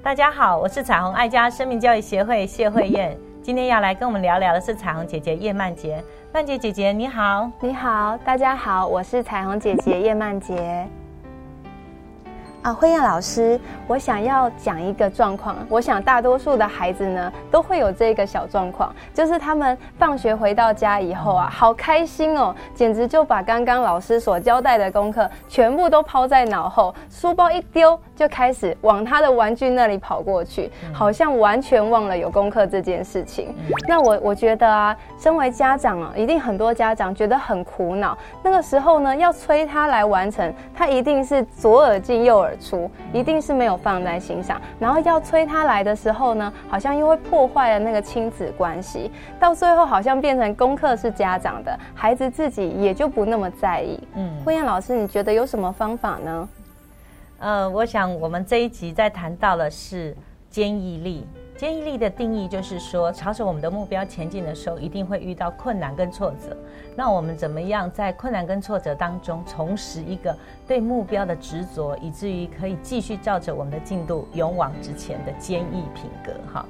大家好，我是彩虹爱家生命教育协会谢慧燕，今天要来跟我们聊聊的是彩虹姐姐叶曼杰。曼杰姐姐你好，你好，大家好，我是彩虹姐姐叶曼杰。啊，慧燕老师，我想要讲一个状况。我想大多数的孩子呢，都会有这个小状况，就是他们放学回到家以后啊，好开心哦，简直就把刚刚老师所交代的功课全部都抛在脑后，书包一丢就开始往他的玩具那里跑过去，好像完全忘了有功课这件事情。那我我觉得啊，身为家长啊，一定很多家长觉得很苦恼。那个时候呢，要催他来完成，他一定是左耳进右耳。出，一定是没有放在心上。然后要催他来的时候呢，好像又会破坏了那个亲子关系。到最后，好像变成功课是家长的，孩子自己也就不那么在意。嗯，慧燕老师，你觉得有什么方法呢？呃，我想我们这一集在谈到的是坚毅力。坚毅力的定义就是说，朝着我们的目标前进的时候，一定会遇到困难跟挫折。那我们怎么样在困难跟挫折当中重拾一个对目标的执着，以至于可以继续照着我们的进度勇往直前的坚毅品格？哈，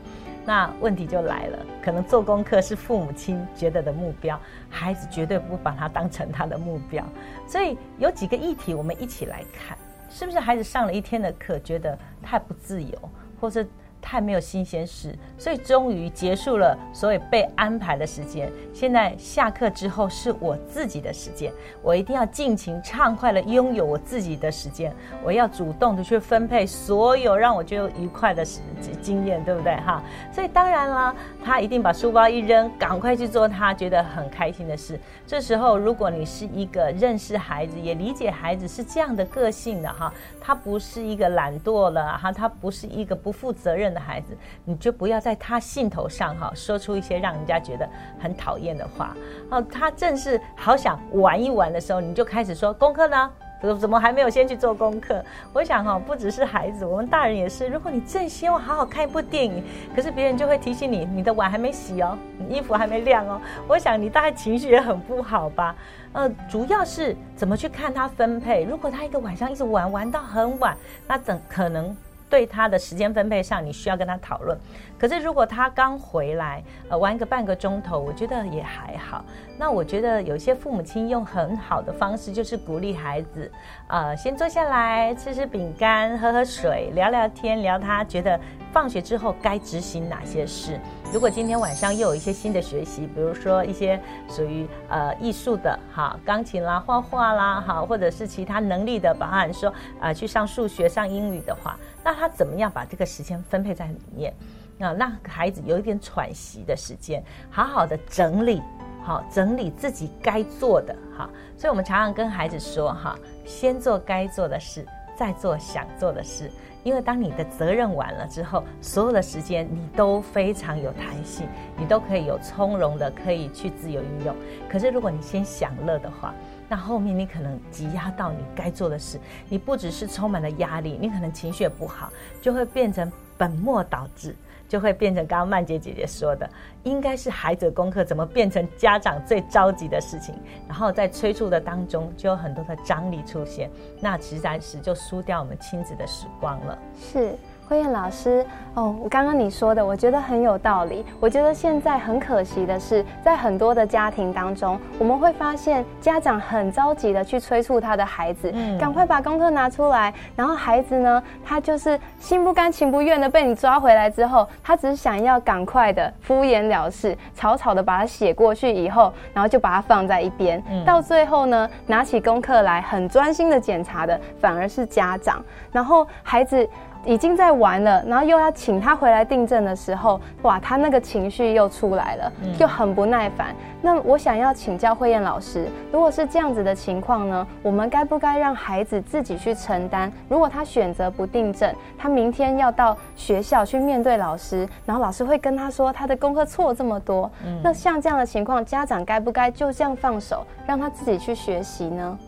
那问题就来了，可能做功课是父母亲觉得的目标，孩子绝对不把它当成他的目标。所以有几个议题，我们一起来看，是不是孩子上了一天的课，觉得太不自由，或是？太没有新鲜事，所以终于结束了所谓被安排的时间。现在下课之后是我自己的时间，我一定要尽情畅快的拥有我自己的时间。我要主动的去分配所有让我觉得愉快的时经验，对不对哈？所以当然了，他一定把书包一扔，赶快去做他觉得很开心的事。这时候，如果你是一个认识孩子，也理解孩子是这样的个性的哈，他不是一个懒惰了哈，他不是一个不负责任。的孩子，你就不要在他兴头上哈说出一些让人家觉得很讨厌的话哦。他正是好想玩一玩的时候，你就开始说功课呢？怎怎么还没有先去做功课？我想哈，不只是孩子，我们大人也是。如果你正希望好好看一部电影，可是别人就会提醒你，你的碗还没洗哦，你衣服还没晾哦。我想你大概情绪也很不好吧？呃，主要是怎么去看他分配。如果他一个晚上一直玩玩到很晚，那怎可能？对他的时间分配上，你需要跟他讨论。可是如果他刚回来，呃，玩个半个钟头，我觉得也还好。那我觉得有些父母亲用很好的方式，就是鼓励孩子，呃，先坐下来吃吃饼干，喝喝水，聊聊天，聊他觉得放学之后该执行哪些事。如果今天晚上又有一些新的学习，比如说一些属于呃艺术的，哈，钢琴啦、画画啦，哈，或者是其他能力的，包含说啊去上数学、上英语的话，那他怎么样把这个时间分配在里面？啊，让孩子有一点喘息的时间，好好的整理，好整理自己该做的，哈。所以我们常常跟孩子说，哈，先做该做的事，再做想做的事。因为当你的责任完了之后，所有的时间你都非常有弹性，你都可以有从容的可以去自由运用。可是如果你先享乐的话，那后面你可能挤压到你该做的事，你不只是充满了压力，你可能情绪也不好，就会变成本末倒置。就会变成刚刚曼姐姐姐说的，应该是孩子的功课，怎么变成家长最着急的事情？然后在催促的当中，就有很多的张力出现，那其实暂时就输掉我们亲子的时光了。是。慧燕老师，哦，我刚刚你说的，我觉得很有道理。我觉得现在很可惜的是，在很多的家庭当中，我们会发现家长很着急的去催促他的孩子，赶快把功课拿出来。然后孩子呢，他就是心不甘情不愿的被你抓回来之后，他只是想要赶快的敷衍了事，草草的把它写过去以后，然后就把它放在一边。到最后呢，拿起功课来很专心的检查的，反而是家长。然后孩子。已经在玩了，然后又要请他回来订正的时候，哇，他那个情绪又出来了，就很不耐烦。那我想要请教慧燕老师，如果是这样子的情况呢，我们该不该让孩子自己去承担？如果他选择不订正，他明天要到学校去面对老师，然后老师会跟他说他的功课错这么多，那像这样的情况，家长该不该就这样放手，让他自己去学习呢？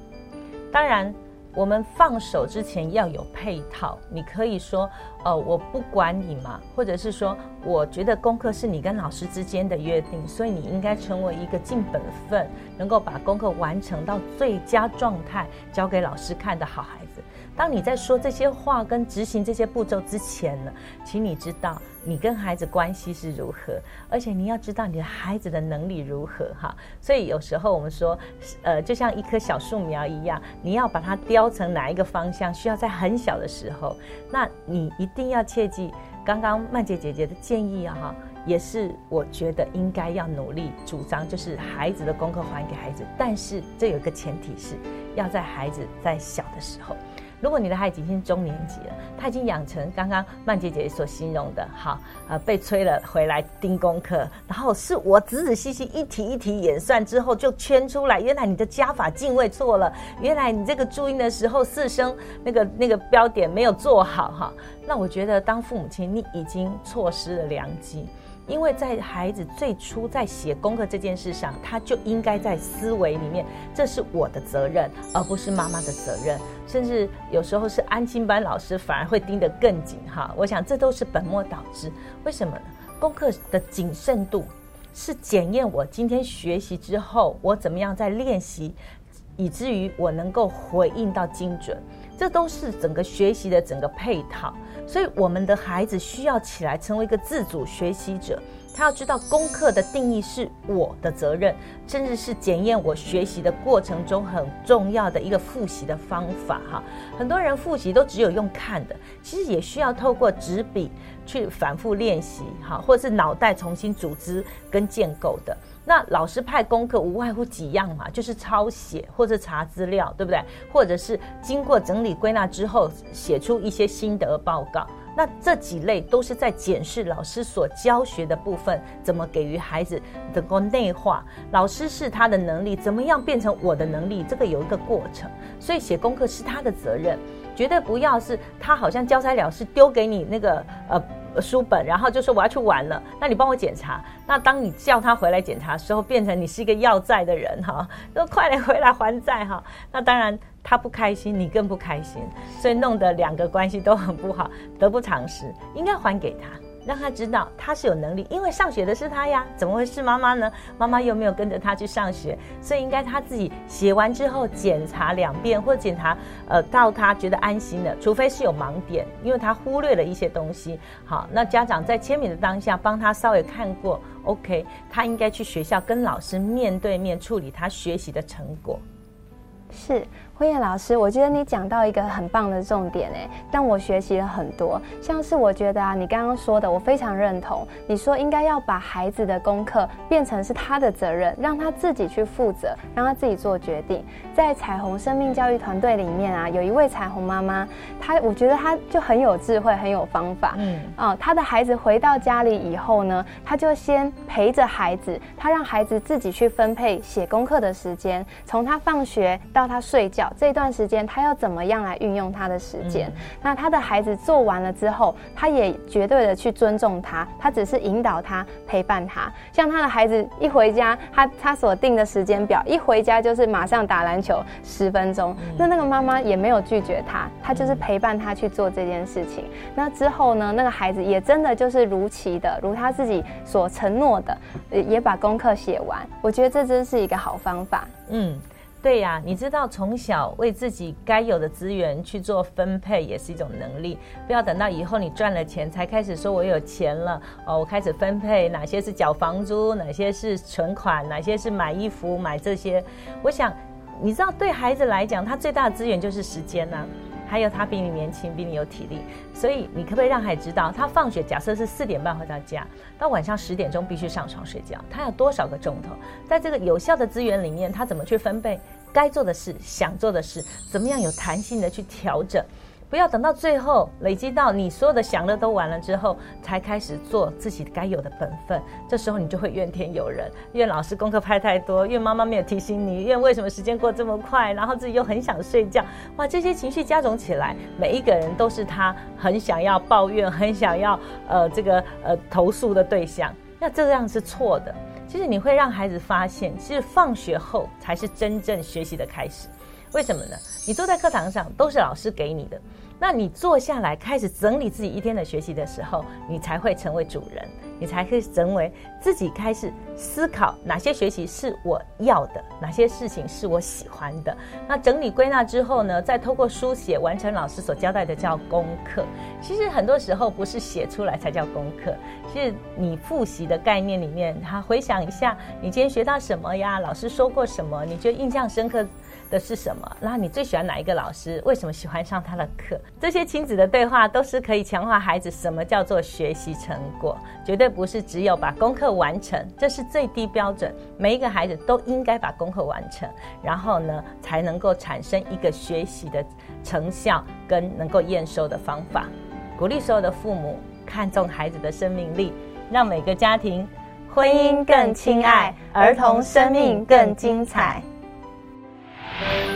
当然。我们放手之前要有配套。你可以说，呃，我不管你嘛，或者是说，我觉得功课是你跟老师之间的约定，所以你应该成为一个尽本分，能够把功课完成到最佳状态，交给老师看的好孩子。当你在说这些话跟执行这些步骤之前呢，请你知道你跟孩子关系是如何，而且你要知道你的孩子的能力如何哈。所以有时候我们说，呃，就像一棵小树苗一样，你要把它雕成哪一个方向，需要在很小的时候。那你一定要切记，刚刚曼姐姐姐的建议啊哈，也是我觉得应该要努力主张，就是孩子的功课还给孩子，但是这有一个前提是要在孩子在小的时候。如果你的孩子已经中年级了，他已经养成刚刚曼姐姐所形容的，好，呃，被催了回来盯功课，然后是我仔仔细细一题一题演算之后就圈出来，原来你的加法进位错了，原来你这个注音的时候四声那个那个标点没有做好哈，那我觉得当父母亲你已经错失了良机。因为在孩子最初在写功课这件事上，他就应该在思维里面，这是我的责任，而不是妈妈的责任。甚至有时候是安心班老师反而会盯得更紧哈。我想这都是本末倒置。为什么呢？功课的谨慎度是检验我今天学习之后，我怎么样在练习，以至于我能够回应到精准。这都是整个学习的整个配套。所以，我们的孩子需要起来成为一个自主学习者。他要知道功课的定义是我的责任，甚至是检验我学习的过程中很重要的一个复习的方法。哈，很多人复习都只有用看的，其实也需要透过纸笔去反复练习，哈，或者是脑袋重新组织跟建构的。那老师派功课无外乎几样嘛，就是抄写或者查资料，对不对？或者是经过整理归纳之后写出一些心得报告。那这几类都是在检视老师所教学的部分怎么给予孩子能够内化。老师是他的能力，怎么样变成我的能力？这个有一个过程。所以写功课是他的责任，绝对不要是他好像交差了事丢给你那个呃。书本，然后就说我要去玩了，那你帮我检查。那当你叫他回来检查的时候，变成你是一个要债的人哈，说快点回来还债哈。那当然他不开心，你更不开心，所以弄得两个关系都很不好，得不偿失。应该还给他。让他知道他是有能力，因为上学的是他呀，怎么会是妈妈呢？妈妈又没有跟着他去上学，所以应该他自己写完之后检查两遍，或检查呃到他觉得安心的，除非是有盲点，因为他忽略了一些东西。好，那家长在签名的当下帮他稍微看过，OK，他应该去学校跟老师面对面处理他学习的成果。是。慧燕老师，我觉得你讲到一个很棒的重点诶，让我学习了很多。像是我觉得啊，你刚刚说的，我非常认同。你说应该要把孩子的功课变成是他的责任，让他自己去负责，让他自己做决定。在彩虹生命教育团队里面啊，有一位彩虹妈妈，她我觉得她就很有智慧，很有方法。嗯，哦，她的孩子回到家里以后呢，她就先陪着孩子，她让孩子自己去分配写功课的时间，从他放学到他睡觉。这段时间他要怎么样来运用他的时间？那他的孩子做完了之后，他也绝对的去尊重他，他只是引导他、陪伴他。像他的孩子一回家，他他所定的时间表，一回家就是马上打篮球十分钟。那那个妈妈也没有拒绝他，他就是陪伴他去做这件事情。那之后呢，那个孩子也真的就是如期的，如他自己所承诺的，也把功课写完。我觉得这真是一个好方法。嗯。对呀，你知道从小为自己该有的资源去做分配也是一种能力，不要等到以后你赚了钱才开始说我有钱了哦，我开始分配哪些是缴房租，哪些是存款，哪些是买衣服买这些。我想，你知道对孩子来讲，他最大的资源就是时间呐，还有他比你年轻，比你有体力，所以你可不可以让孩子知道，他放学假设是四点半回到家，到晚上十点钟必须上床睡觉，他要多少个钟头？在这个有效的资源里面，他怎么去分配？该做的事，想做的事，怎么样有弹性的去调整？不要等到最后累积到你所有的享乐都完了之后，才开始做自己该有的本分。这时候你就会怨天尤人，怨老师功课拍太多，怨妈妈没有提醒你，怨为什么时间过这么快，然后自己又很想睡觉。哇，这些情绪加总起来，每一个人都是他很想要抱怨、很想要呃这个呃投诉的对象。那这样是错的。其实你会让孩子发现，其实放学后才是真正学习的开始。为什么呢？你坐在课堂上都是老师给你的，那你坐下来开始整理自己一天的学习的时候，你才会成为主人，你才会成为自己开始思考哪些学习是我要的，哪些事情是我喜欢的。那整理归纳之后呢，再透过书写完成老师所交代的叫功课。其实很多时候不是写出来才叫功课，是你复习的概念里面，他回想一下你今天学到什么呀，老师说过什么，你觉得印象深刻。的是什么？然后你最喜欢哪一个老师？为什么喜欢上他的课？这些亲子的对话都是可以强化孩子什么叫做学习成果，绝对不是只有把功课完成，这是最低标准。每一个孩子都应该把功课完成，然后呢，才能够产生一个学习的成效跟能够验收的方法。鼓励所有的父母看重孩子的生命力，让每个家庭婚姻更亲爱，儿童生命更精彩。Bye.